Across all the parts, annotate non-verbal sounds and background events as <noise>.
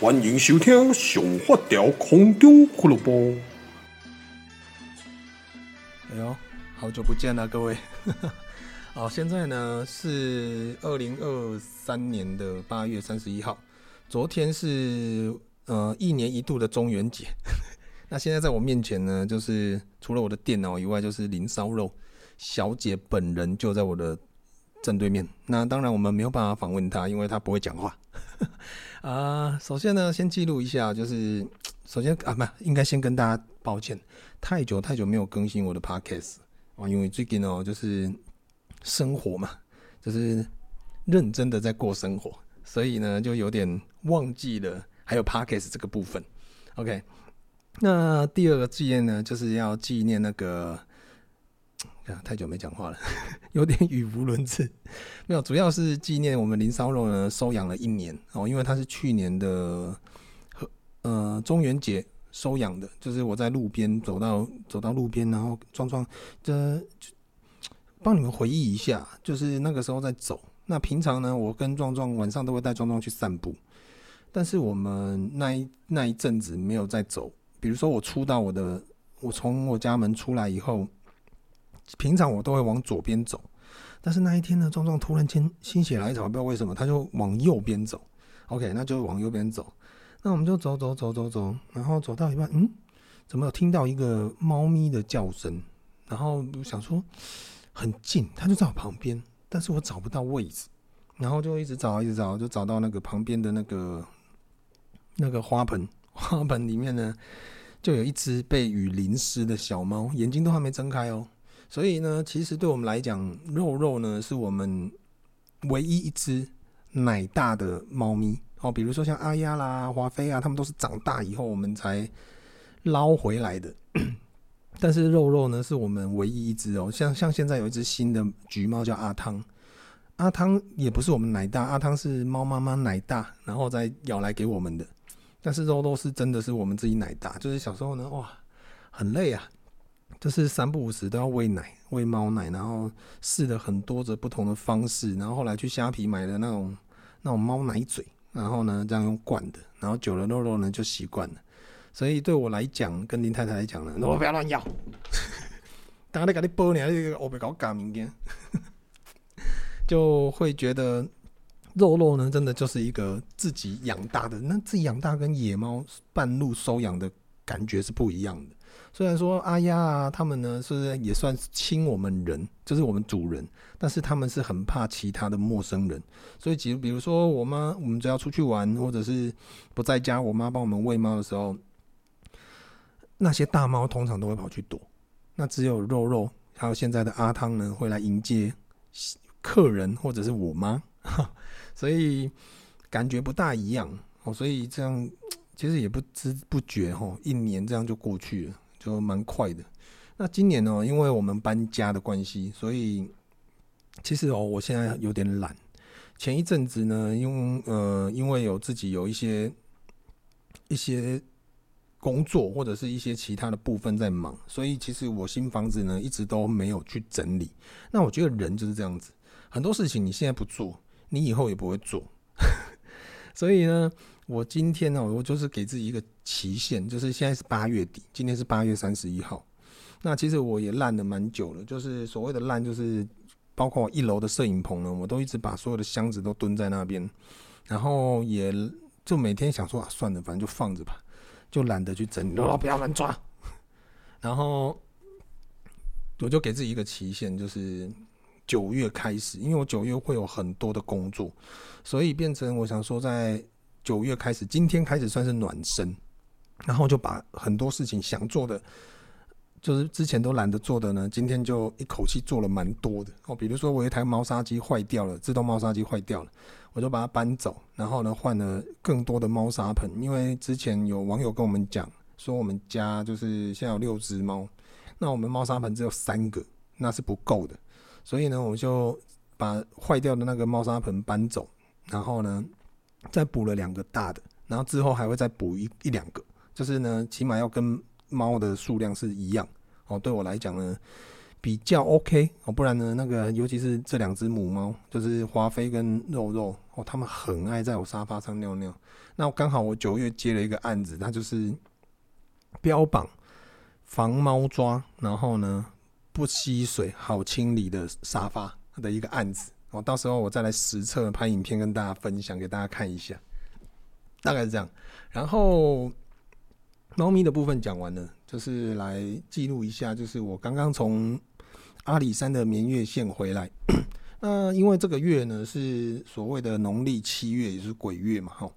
欢迎收听《上发条空中俱乐部》。哎呦，好久不见了，各位。<laughs> 好，现在呢是二零二三年的八月三十一号，昨天是呃一年一度的中元节。<laughs> 那现在在我面前呢，就是除了我的电脑以外，就是林烧肉小姐本人就在我的正对面。那当然我们没有办法访问她，因为她不会讲话。<laughs> 啊，首先呢，先记录一下，就是 <tsk> 首先啊，不，应该先跟大家抱歉，太久太久没有更新我的 podcast 啊，因为最近哦，就是生活嘛，就是认真的在过生活，所以呢，就有点忘记了还有 podcast 这个部分。OK，那第二个纪念呢，就是要纪念那个。啊，太久没讲话了，<laughs> 有点语无伦次。没有，主要是纪念我们林烧肉呢收养了一年哦，因为它是去年的呃中元节收养的，就是我在路边走到走到路边，然后壮壮这帮你们回忆一下，就是那个时候在走。那平常呢，我跟壮壮晚上都会带壮壮去散步，但是我们那一那一阵子没有在走。比如说我出到我的，我从我家门出来以后。平常我都会往左边走，但是那一天呢，壮壮突然间心血来潮，不知道为什么，他就往右边走。OK，那就往右边走。那我们就走走走走走，然后走到一半，嗯，怎么有听到一个猫咪的叫声？然后想说很近，它就在我旁边，但是我找不到位置，然后就一直找一直找，就找到那个旁边的那个那个花盆，花盆里面呢，就有一只被雨淋湿的小猫，眼睛都还没睁开哦。所以呢，其实对我们来讲，肉肉呢是我们唯一一只奶大的猫咪哦。比如说像阿丫啦、华妃啊，它们都是长大以后我们才捞回来的。<clears throat> 但是肉肉呢，是我们唯一一只哦。像像现在有一只新的橘猫叫阿汤，阿汤也不是我们奶大，阿汤是猫妈妈奶大，然后再咬来给我们的。但是肉肉是真的是我们自己奶大，就是小时候呢，哇，很累啊。就是三不五时都要喂奶，喂猫奶，然后试了很多的不同的方式，然后后来去虾皮买了那种那种猫奶嘴，然后呢这样用灌的，然后久了肉肉呢就习惯了。所以对我来讲，跟林太太来讲呢，我不要乱咬，<laughs> 当你给你包你这个我别搞假名件，<laughs> 就会觉得肉肉呢真的就是一个自己养大的，那自己养大跟野猫半路收养的感觉是不一样的。虽然说阿丫啊，他们呢是也算亲我们人，就是我们主人，但是他们是很怕其他的陌生人，所以，比比如说我妈，我们只要出去玩或者是不在家，我妈帮我们喂猫的时候，那些大猫通常都会跑去躲，那只有肉肉还有现在的阿汤呢会来迎接客人或者是我妈，<laughs> 所以感觉不大一样哦，所以这样其实也不知不觉哦，一年这样就过去了。就蛮快的。那今年呢，因为我们搬家的关系，所以其实哦，我现在有点懒。前一阵子呢，因呃，因为有自己有一些一些工作或者是一些其他的部分在忙，所以其实我新房子呢一直都没有去整理。那我觉得人就是这样子，很多事情你现在不做，你以后也不会做。<laughs> 所以呢。我今天呢，我就是给自己一个期限，就是现在是八月底，今天是八月三十一号。那其实我也烂了蛮久了，就是所谓的烂，就是包括我一楼的摄影棚呢，我都一直把所有的箱子都蹲在那边，然后也就每天想说啊，算了，反正就放着吧，就懒得去整理，不要乱抓。然后我就给自己一个期限，就是九月开始，因为我九月会有很多的工作，所以变成我想说在。九月开始，今天开始算是暖身，然后就把很多事情想做的，就是之前都懒得做的呢，今天就一口气做了蛮多的哦。比如说，我一台猫砂机坏掉了，自动猫砂机坏掉了，我就把它搬走，然后呢换了更多的猫砂盆，因为之前有网友跟我们讲说，我们家就是现在有六只猫，那我们猫砂盆只有三个，那是不够的，所以呢，我就把坏掉的那个猫砂盆搬走，然后呢。再补了两个大的，然后之后还会再补一一两个，就是呢，起码要跟猫的数量是一样哦。对我来讲呢，比较 OK 哦，不然呢，那个尤其是这两只母猫，就是华妃跟肉肉哦，它们很爱在我沙发上尿尿。那刚好我九月接了一个案子，它就是标榜防猫抓，然后呢不吸水、好清理的沙发的一个案子。哦，到时候我再来实测拍影片跟大家分享，给大家看一下，大概是这样。然后猫咪的部分讲完了，就是来记录一下，就是我刚刚从。阿里山的绵月线回来，<coughs> 那因为这个月呢是所谓的农历七月，也是鬼月嘛，哈。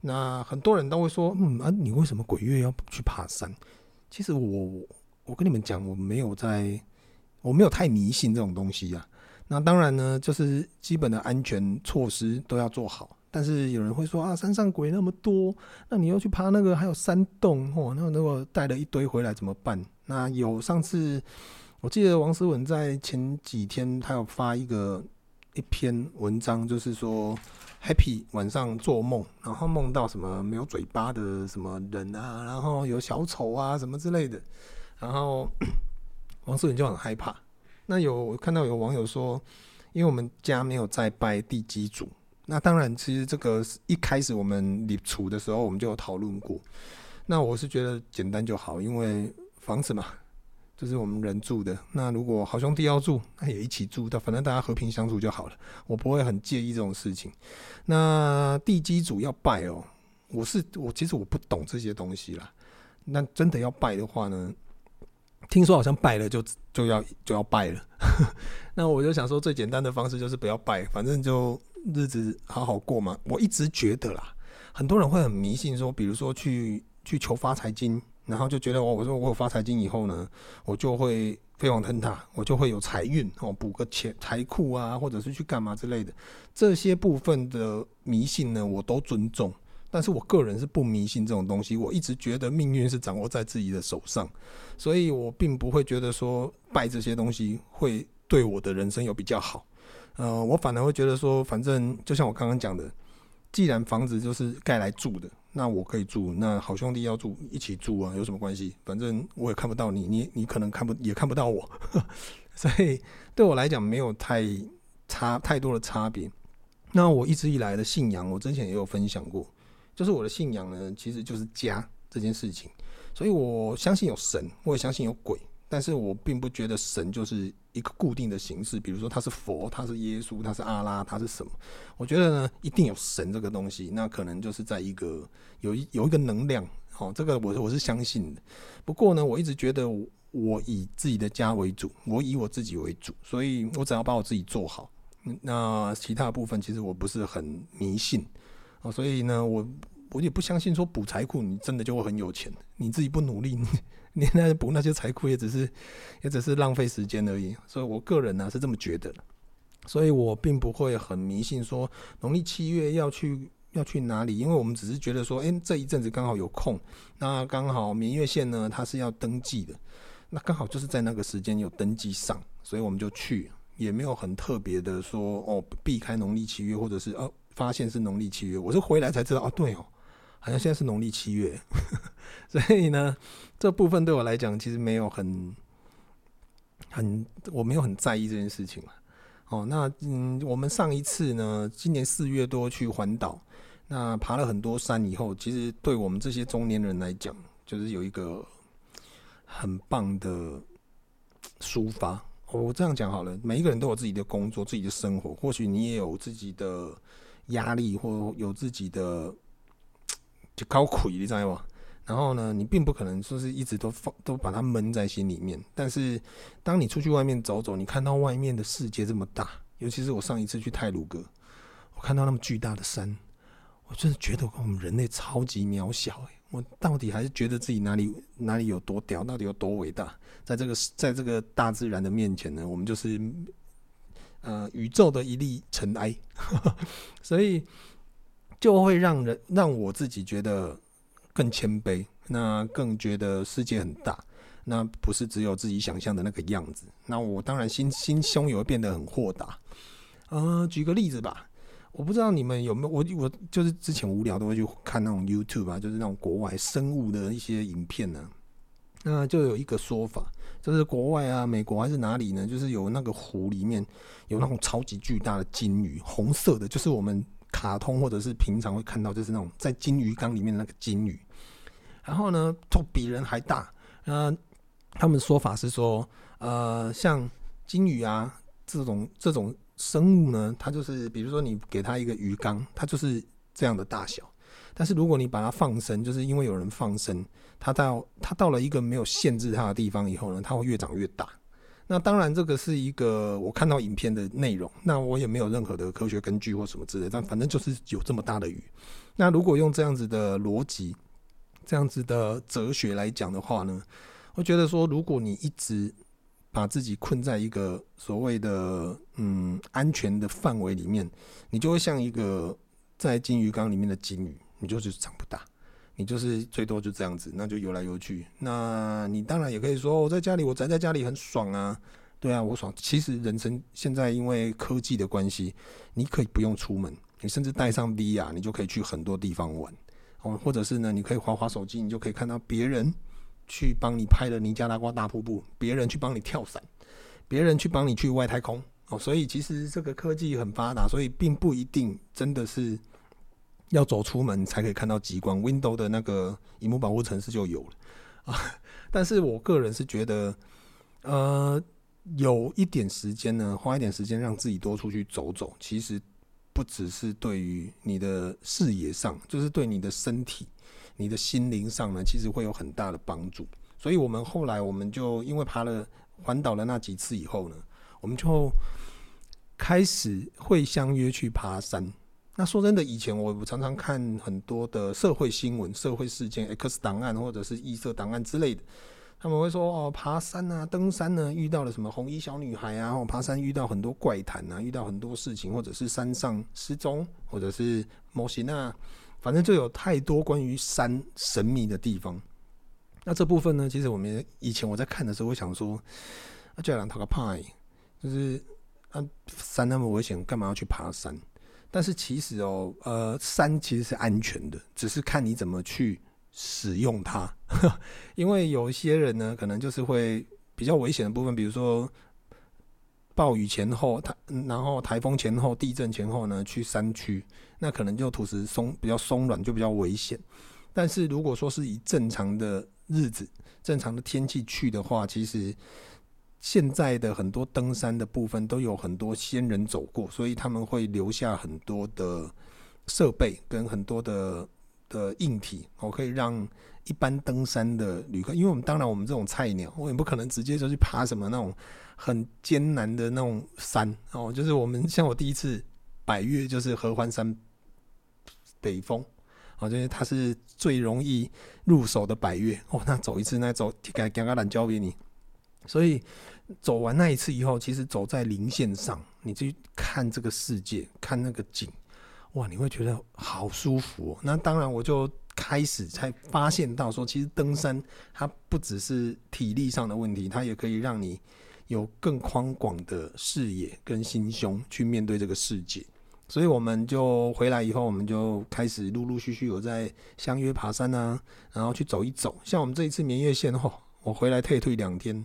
那很多人都会说，嗯啊，你为什么鬼月要去爬山？其实我我跟你们讲，我没有在，我没有太迷信这种东西呀。那当然呢，就是基本的安全措施都要做好。但是有人会说啊，山上鬼那么多，那你要去爬那个还有山洞哦，那如果带了一堆回来怎么办？那有上次。我记得王思文在前几天，他有发一个一篇文章，就是说 Happy 晚上做梦，然后梦到什么没有嘴巴的什么人啊，然后有小丑啊什么之类的，然后 <clears throat> 王思文就很害怕。那有看到有网友说，因为我们家没有在拜地基主，那当然其实这个一开始我们立储的时候我们就有讨论过。那我是觉得简单就好，因为房子嘛。就是我们人住的，那如果好兄弟要住，那也一起住的，反正大家和平相处就好了。我不会很介意这种事情。那地基主要拜哦，我是我其实我不懂这些东西啦。那真的要拜的话呢，听说好像拜了就就要就要拜了。<laughs> 那我就想说，最简单的方式就是不要拜，反正就日子好好过嘛。我一直觉得啦，很多人会很迷信说，比如说去去求发财金。然后就觉得我我说我有发财金以后呢，我就会飞黄腾达，我就会有财运哦，补个钱财库啊，或者是去干嘛之类的。这些部分的迷信呢，我都尊重。但是我个人是不迷信这种东西。我一直觉得命运是掌握在自己的手上，所以我并不会觉得说拜这些东西会对我的人生有比较好。呃，我反而会觉得说，反正就像我刚刚讲的，既然房子就是盖来住的。那我可以住，那好兄弟要住一起住啊，有什么关系？反正我也看不到你，你你可能看不也看不到我，<laughs> 所以对我来讲没有太差太多的差别。那我一直以来的信仰，我之前也有分享过，就是我的信仰呢，其实就是家这件事情，所以我相信有神，我也相信有鬼。但是我并不觉得神就是一个固定的形式，比如说他是佛，他是耶稣，他是阿拉，他是什么？我觉得呢，一定有神这个东西，那可能就是在一个有一有一个能量，哦，这个我我是相信的。不过呢，我一直觉得我以自己的家为主，我以我自己为主，所以我只要把我自己做好，那其他部分其实我不是很迷信，哦，所以呢，我我也不相信说补财库你真的就会很有钱，你自己不努力。你那补那些财库也只是，也只是浪费时间而已。所以我个人呢、是这么觉得，所以我并不会很迷信说农历七月要去要去哪里，因为我们只是觉得说，诶、欸，这一阵子刚好有空，那刚好明月线呢它是要登记的，那刚好就是在那个时间有登记上，所以我们就去，也没有很特别的说哦避开农历七月，或者是哦发现是农历七月，我是回来才知道啊，对哦。好像现在是农历七月，<laughs> 所以呢，这部分对我来讲其实没有很很，我没有很在意这件事情。哦，那嗯，我们上一次呢，今年四月多去环岛，那爬了很多山以后，其实对我们这些中年人来讲，就是有一个很棒的抒发。我这样讲好了，每一个人都有自己的工作、自己的生活，或许你也有自己的压力，或有自己的。<tsk> 就高苦，你知道吗？然后呢，你并不可能说是一直都放都把它闷在心里面。但是，当你出去外面走走，你看到外面的世界这么大，尤其是我上一次去泰鲁阁，我看到那么巨大的山，我真的觉得我们人类超级渺小。欸，我到底还是觉得自己哪里哪里有多屌，到底有多伟大？在这个在这个大自然的面前呢，我们就是呃宇宙的一粒尘埃。<laughs> 所以。就会让人让我自己觉得更谦卑，那更觉得世界很大，那不是只有自己想象的那个样子。那我当然心心胸也会变得很豁达。呃，举个例子吧，我不知道你们有没有，我我就是之前无聊都会去看那种 YouTube 啊，就是那种国外生物的一些影片呢。那就有一个说法，就是国外啊，美国还是哪里呢？就是有那个湖里面有那种超级巨大的金鱼，红色的，就是我们卡通或者是平常会看到，就是那种在金鱼缸里面的那个金鱼。然后呢，就比人还大。呃，他们说法是说，呃，像金鱼啊这种这种生物呢，它就是比如说你给它一个鱼缸，它就是这样的大小。但是如果你把它放生，就是因为有人放生，它到它到了一个没有限制它的地方以后呢，它会越长越大。那当然这个是一个我看到影片的内容，那我也没有任何的科学根据或什么之类，但反正就是有这么大的鱼。那如果用这样子的逻辑，这样子的哲学来讲的话呢，我觉得说，如果你一直把自己困在一个所谓的嗯安全的范围里面，你就会像一个在金鱼缸里面的金鱼。你就是长不大，你就是最多就这样子，那就游来游去。那你当然也可以说，我在家里，我宅在家里很爽啊，对啊，我爽。其实人生现在因为科技的关系，你可以不用出门，你甚至带上 VR，你就可以去很多地方玩哦。或者是呢，你可以滑滑手机，你就可以看到别人去帮你拍了尼加拉瓜大瀑布，别人去帮你跳伞，别人去帮你去外太空哦。所以其实这个科技很发达，所以并不一定真的是。要走出门才可以看到极光，Window 的那个萤幕保护程式就有了啊。<laughs> 但是我个人是觉得，呃，有一点时间呢，花一点时间让自己多出去走走，其实不只是对于你的视野上，就是对你的身体、你的心灵上呢，其实会有很大的帮助。所以我们后来我们就因为爬了环岛了那几次以后呢，我们就开始会相约去爬山。那说真的，以前我我常常看很多的社会新闻、社会事件、X 档案或者是异色档案之类的，他们会说哦，爬山啊、登山呢，遇到了什么红衣小女孩啊，或爬山遇到很多怪谈啊，遇到很多事情，或者是山上失踪，或者是模型啊，反正就有太多关于山神秘的地方。那这部分呢，其实我们以前我在看的时候，会想说，啊，叫人逃个派，就是啊，山那么危险，干嘛要去爬山？但是其实哦，呃，山其实是安全的，只是看你怎么去使用它。<laughs> 因为有一些人呢，可能就是会比较危险的部分，比如说暴雨前后，台然后台风前后、地震前后呢，去山区，那可能就土石松比较松软，就比较危险。但是如果说是以正常的日子、正常的天气去的话，其实。现在的很多登山的部分都有很多先人走过，所以他们会留下很多的设备跟很多的的硬体，我可以让一般登山的旅客，因为我们当然我们这种菜鸟，我也不可能直接就去爬什么那种很艰难的那种山哦，就是我们像我第一次百越就是合欢山北峰，哦，就是它是最容易入手的百越哦，那走一次那走，给给个懒交给你，所以。走完那一次以后，其实走在零线上，你去看这个世界，看那个景，哇，你会觉得好舒服哦。那当然，我就开始才发现到说，其实登山它不只是体力上的问题，它也可以让你有更宽广的视野跟心胸去面对这个世界。所以我们就回来以后，我们就开始陆陆续续有在相约爬山啊，然后去走一走。像我们这一次绵月线后，我回来退退两天。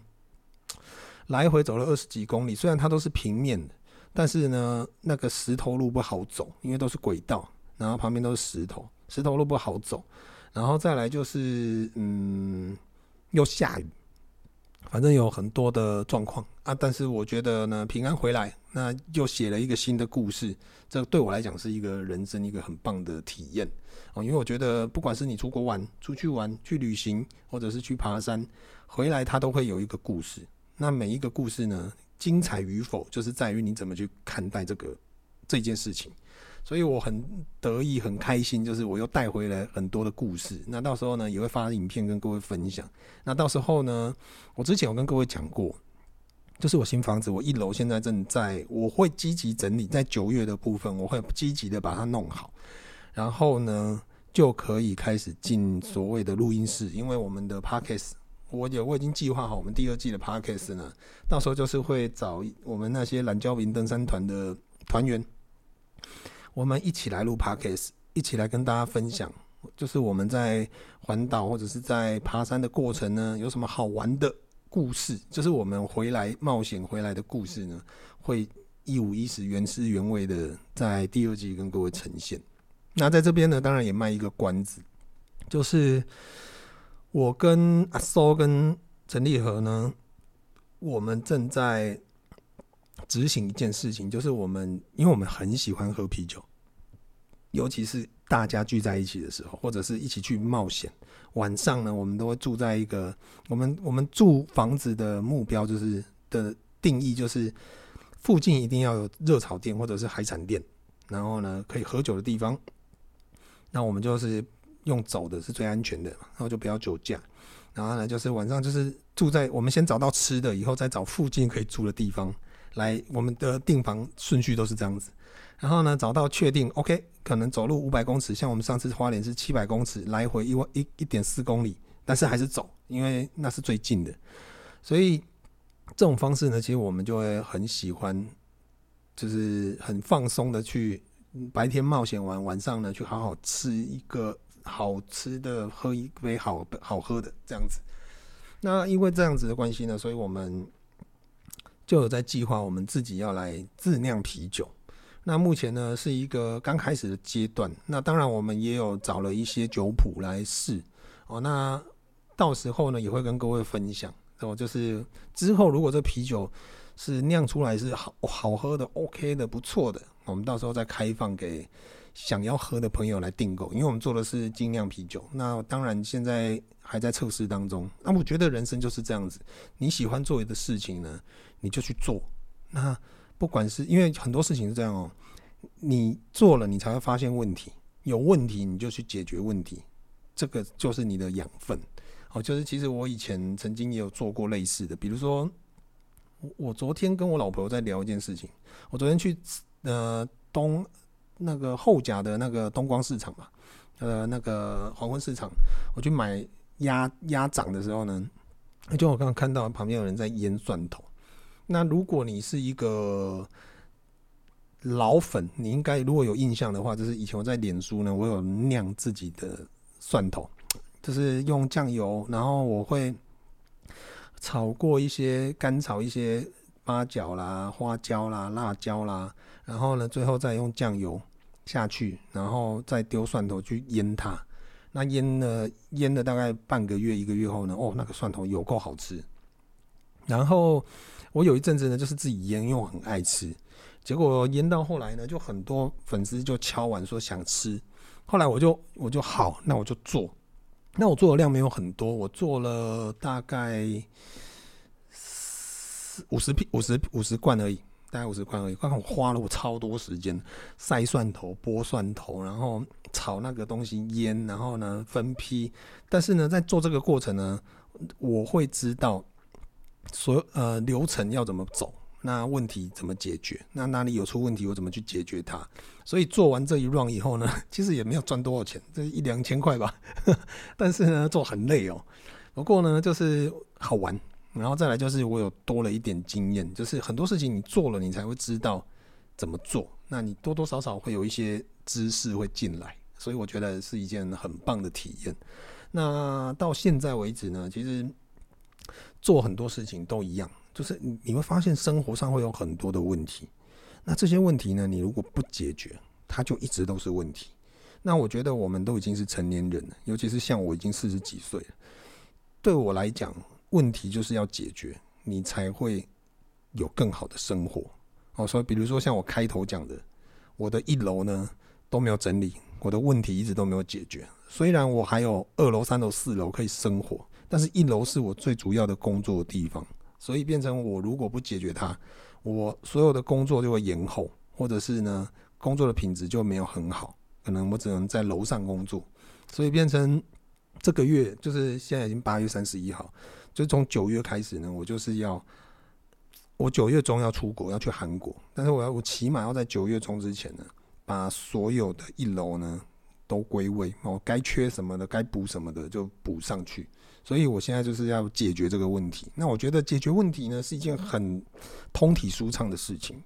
来回走了二十几公里，虽然它都是平面的，但是呢，那个石头路不好走，因为都是轨道，然后旁边都是石头，石头路不好走。然后再来就是，嗯，又下雨，反正有很多的状况啊。但是我觉得呢，平安回来，那又写了一个新的故事，这对我来讲是一个人生一个很棒的体验哦。因为我觉得，不管是你出国玩、出去玩、去旅行，或者是去爬山，回来它都会有一个故事。那每一个故事呢，精彩与否，就是在于你怎么去看待这个这件事情。所以我很得意、很开心，就是我又带回来很多的故事。那到时候呢，也会发影片跟各位分享。那到时候呢，我之前有跟各位讲过，就是我新房子，我一楼现在正在，我会积极整理，在九月的部分，我会积极的把它弄好，然后呢，就可以开始进所谓的录音室，因为我们的 Podcast。我有，我已经计划好我们第二季的 podcast 呢，到时候就是会找我们那些懒焦民登山团的团员，我们一起来录 podcast，一起来跟大家分享就是我们在环岛或者是在爬山的过程呢，有什么好玩的故事？就是我们回来冒险回来的故事呢，会一五一十、原汁原味的在第二季跟各位呈现。那在这边呢，当然也卖一个关子，就是我跟阿苏跟陈立和呢，我们正在执行一件事情，就是我们因为我们很喜欢喝啤酒，尤其是大家聚在一起的时候，或者是一起去冒险。晚上呢，我们都会住在一个我们我们住房子的目标就是的定义就是附近一定要有热炒店或者是海产店，然后呢可以喝酒的地方。那我们就是用走的是最安全的，然后就不要酒驾。然后呢，就是晚上就是住在我们先找到吃的，以后再找附近可以住的地方来。我们的订房顺序都是这样子。然后呢，找到确定 OK，可能走路五百公尺，像我们上次花莲是七百公尺，来回一万一一点四公里，但是还是走，因为那是最近的。所以这种方式呢，其实我们就会很喜欢，就是很放松的去白天冒险完，晚上呢去好好吃一个。好吃的，喝一杯好好喝的这样子。那因为这样子的关系呢，所以我们就有在计划我们自己要来自酿啤酒。那目前呢是一个刚开始的阶段。那当然我们也有找了一些酒谱来试哦。那到时候呢也会跟各位分享。哦，就是之后如果这啤酒是酿出来是好好喝的，OK 的，不错的，我们到时候再开放给。想要喝的朋友来订购，因为我们做的是精酿啤酒。那当然现在还在测试当中。那我觉得人生就是这样子，你喜欢做的事情呢，你就去做。那不管是因为很多事情是这样哦，你做了你才会发现问题，有问题你就去解决问题，这个就是你的养分。哦，就是其实我以前曾经也有做过类似的，比如说我昨天跟我老婆在聊一件事情，我昨天去呃东。那个后甲的那个东光市场嘛，呃，那个黄昏市场，我去买鸭鸭掌的时候呢，就我刚刚看到旁边有人在腌蒜头。那如果你是一个老粉，你应该如果有印象的话，就是以前我在脸书呢，我有酿自己的蒜头，就是用酱油，然后我会炒过一些干炒一些八角啦、花椒啦、辣椒啦。然后呢，最后再用酱油下去，然后再丢蒜头去腌它。那腌了腌了大概半个月一个月后呢，哦，那个蒜头有够好吃。然后我有一阵子呢，就是自己腌，因为我很爱吃。结果腌到后来呢，就很多粉丝就敲碗说想吃。后来我就我就好，那我就做。那我做的量没有很多，我做了大概四五十瓶五十五十罐而已。大概五十块而已，刚好花了我超多时间，筛蒜头、剥蒜头，然后炒那个东西腌，然后呢分批。但是呢，在做这个过程呢，我会知道所呃流程要怎么走，那问题怎么解决，那哪里有出问题，我怎么去解决它。所以做完这一 round 以后呢，<laughs> 其实也没有赚多少钱，这一两千块吧。<laughs> 但是呢，做很累哦。不过呢，就是好玩。然后再来就是我有多了一点经验，就是很多事情你做了，你才会知道怎么做。那你多多少少会有一些知识会进来，所以我觉得是一件很棒的体验。那到现在为止呢，其实做很多事情都一样，就是你会发现生活上会有很多的问题。那这些问题呢，你如果不解决，它就一直都是问题。那我觉得我们都已经是成年人了，尤其是像我已经四十几岁了，对我来讲。问题就是要解决，你才会有更好的生活。哦，所以比如说像我开头讲的，我的一楼呢都没有整理，我的问题一直都没有解决。虽然我还有二楼、三楼、四楼可以生活，但是一楼是我最主要的工作的地方，所以变成我如果不解决它，我所有的工作就会延后，或者是呢工作的品质就没有很好，可能我只能在楼上工作，所以变成这个月就是现在已经八月三十一号。就从九月开始呢，我就是要，我九月中要出国，要去韩国，但是我要我起码要在九月中之前呢，把所有的一楼呢都归位，我，该缺什么的，该补什么的就补上去。所以我现在就是要解决这个问题。那我觉得解决问题呢是一件很通体舒畅的事情，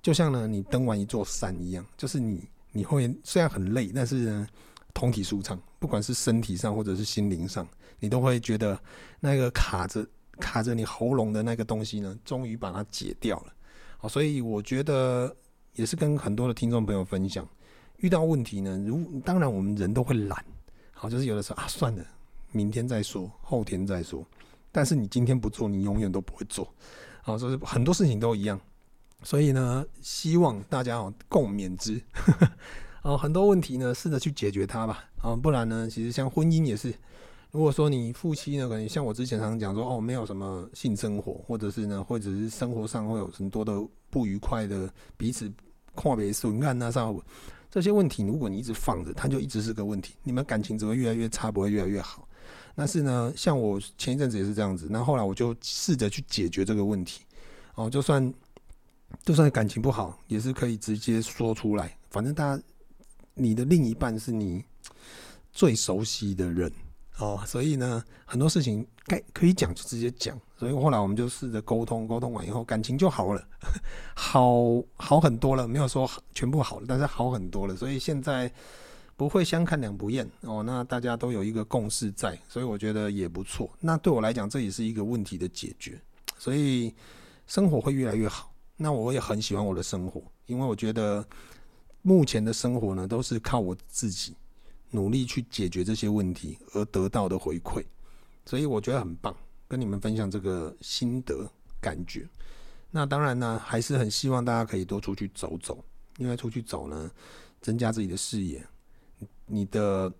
就像呢你登完一座山一样，就是你你会虽然很累，但是呢通体舒畅，不管是身体上或者是心灵上，你都会觉得那个卡着卡着你喉咙的那个东西呢，终于把它解掉了。好，所以我觉得也是跟很多的听众朋友分享，遇到问题呢，如当然我们人都会懒，好，就是有的时候啊，算了，明天再说，后天再说。但是你今天不做，你永远都不会做。好，所以很多事情都一样。所以呢，希望大家哦共勉之。<laughs> 哦，很多问题呢，试着去解决它吧。啊，不然呢，其实像婚姻也是。如果说你夫妻呢，可能像我之前常讲说，哦，没有什么性生活，或者是呢，或者是生活上会有很多的不愉快的，彼此跨别损案啊，上这些问题，如果你一直放着，它就一直是个问题，你们感情只会越来越差，不会越来越好。但是呢，像我前一阵子也是这样子，那后来我就试着去解决这个问题。哦，就算就算感情不好，也是可以直接说出来。反正大家，你的另一半是你最熟悉的人。哦，所以呢，很多事情该可以讲就直接讲。所以后来我们就试着沟通，沟通完以后感情就好了，<laughs> 好好很多了。没有说全部好了，但是好很多了。所以现在不会相看两不厌哦。那大家都有一个共识在，所以我觉得也不错。那对我来讲，这也是一个问题的解决。所以生活会越来越好。那我也很喜欢我的生活，因为我觉得目前的生活呢，都是靠我自己。努力去解决这些问题而得到的回馈，所以我觉得很棒，跟你们分享这个心得感觉。那当然呢，还是很希望大家可以多出去走走，因为出去走呢，增加自己的视野，你的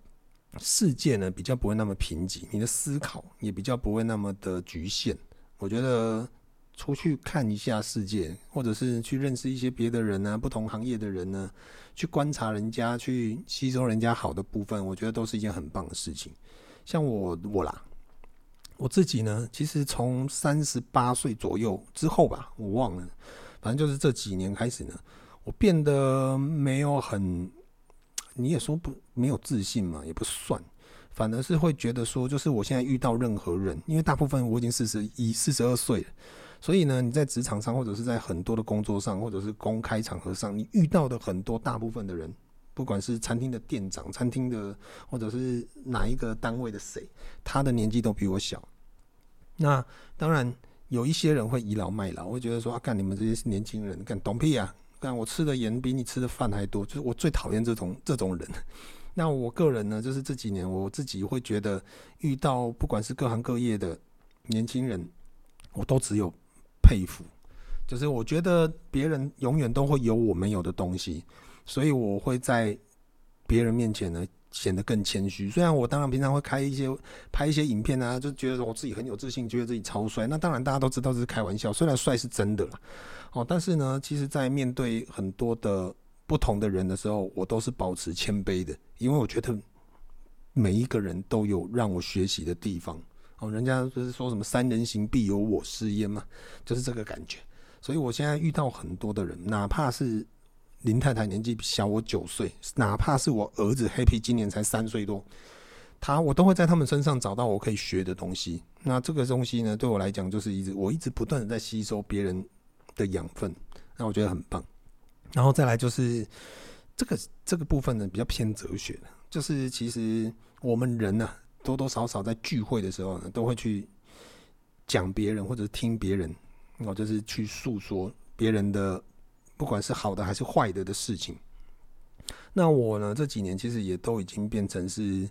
世界呢比较不会那么贫瘠，你的思考也比较不会那么的局限。我觉得。出去看一下世界，或者是去认识一些别的人呢、啊，不同行业的人呢，去观察人家，去吸收人家好的部分，我觉得都是一件很棒的事情。像我我啦，我自己呢，其实从三十八岁左右之后吧，我忘了，反正就是这几年开始呢，我变得没有很，你也说不没有自信嘛，也不算，反而是会觉得说，就是我现在遇到任何人，因为大部分我已经四十一、四十二岁了。所以呢，你在职场上，或者是在很多的工作上，或者是公开场合上，你遇到的很多大部分的人，不管是餐厅的店长、餐厅的，或者是哪一个单位的谁，他的年纪都比我小。那当然有一些人会倚老卖老，会觉得说啊，干你们这些年轻人干懂屁啊，干我吃的盐比你吃的饭还多，就是我最讨厌这种这种人。<laughs> 那我个人呢，就是这几年我自己会觉得，遇到不管是各行各业的年轻人，我都只有。佩服，就是我觉得别人永远都会有我没有的东西，所以我会在别人面前呢显得更谦虚。虽然我当然平常会开一些拍一些影片啊，就觉得我自己很有自信，觉得自己超帅。那当然大家都知道这是开玩笑，虽然帅是真的啦，哦，但是呢，其实在面对很多的不同的人的时候，我都是保持谦卑的，因为我觉得每一个人都有让我学习的地方。哦，人家不是说什么“三人行，必有我师焉”嘛，就是这个感觉。所以我现在遇到很多的人，哪怕是林太太年纪小我九岁，哪怕是我儿子 Happy 今年才三岁多，他我都会在他们身上找到我可以学的东西。那这个东西呢，对我来讲就是一直我一直不断的在吸收别人的养分，那我觉得很棒。然后再来就是这个这个部分呢，比较偏哲学的，就是其实我们人呢、啊。多多少少在聚会的时候呢，都会去讲别人或者听别人，哦，就是去诉说别人的，不管是好的还是坏的的事情。那我呢，这几年其实也都已经变成是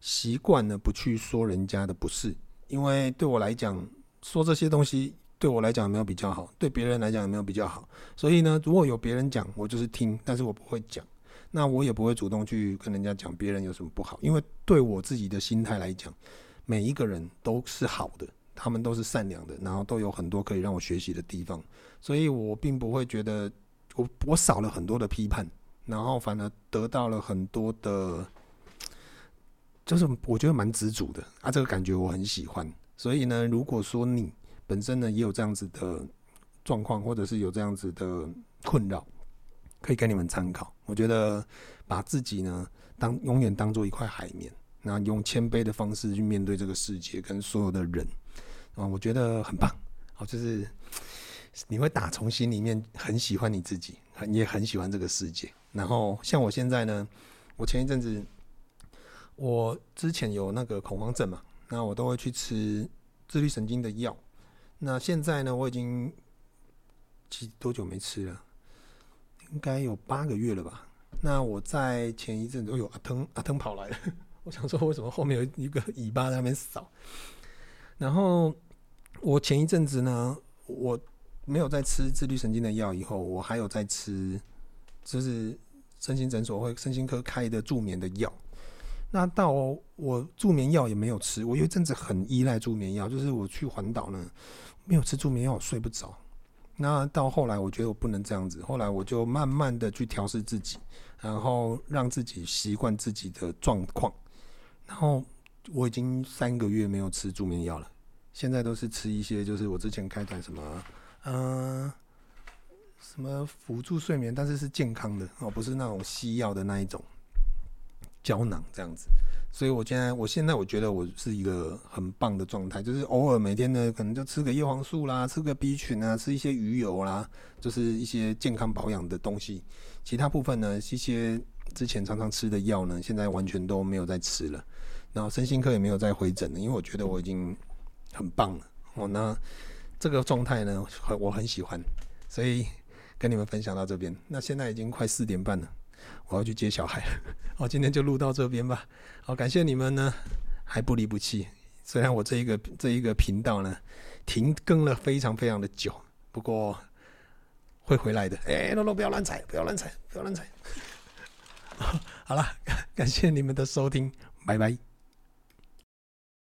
习惯了不去说人家的不是，因为对我来讲，说这些东西对我来讲有没有比较好，对别人来讲有没有比较好。所以呢，如果有别人讲，我就是听，但是我不会讲。那我也不会主动去跟人家讲别人有什么不好，因为对我自己的心态来讲，每一个人都是好的，他们都是善良的，然后都有很多可以让我学习的地方，所以我并不会觉得我我少了很多的批判，然后反而得到了很多的，就是我觉得蛮知足的啊，这个感觉我很喜欢。所以呢，如果说你本身呢也有这样子的状况，或者是有这样子的困扰。可以给你们参考。我觉得把自己呢当永远当做一块海绵，然后用谦卑的方式去面对这个世界跟所有的人啊，我觉得很棒。好，就是你会打从心里面很喜欢你自己，你也很喜欢这个世界。然后像我现在呢，我前一阵子我之前有那个恐慌症嘛，那我都会去吃自律神经的药。那现在呢，我已经几多久没吃了？应该有八个月了吧。那我在前一阵子，有阿腾阿腾跑来了，<laughs> 我想说为什么后面有一个尾巴在那边扫？然后我前一阵子呢，我没有在吃自律神经的药，以后我还有在吃，就是身心诊所或身心科开的助眠的药。那到我助眠药也没有吃，我有一阵子很依赖助眠药，就是我去环岛呢，没有吃助眠药我睡不着。那到后来我觉得我不能这样子，后来我就慢慢的去调试自己，然后让自己习惯自己的状况，然后。我已经三个月没有吃助眠药了，现在都是吃一些，就是我之前开展什么，嗯、什么辅助睡眠，但是是健康的哦，不是那种西药的那一种胶囊这样子。所以我现在，我现在我觉得我是一个很棒的状态，就是偶尔每天呢，可能就吃个叶黄素啦，吃个 B 群啊，吃一些鱼油啦，就是一些健康保养的东西。其他部分呢，一些之前常常吃的药呢，现在完全都没有再吃了。然后身心科也没有再回诊了，因为我觉得我已经很棒了。哦，那这个状态呢，我很喜欢，所以跟你们分享到这边。那现在已经快四点半了，我要去接小孩了。<laughs> 好，今天就录到这边吧。好，感谢你们呢，还不离不弃。虽然我这一个这一个频道呢，停更了非常非常的久，不过会回来的。哎，罗罗不要乱踩，不要乱踩，不要乱踩。<laughs> 好了，感谢你们的收听，拜拜。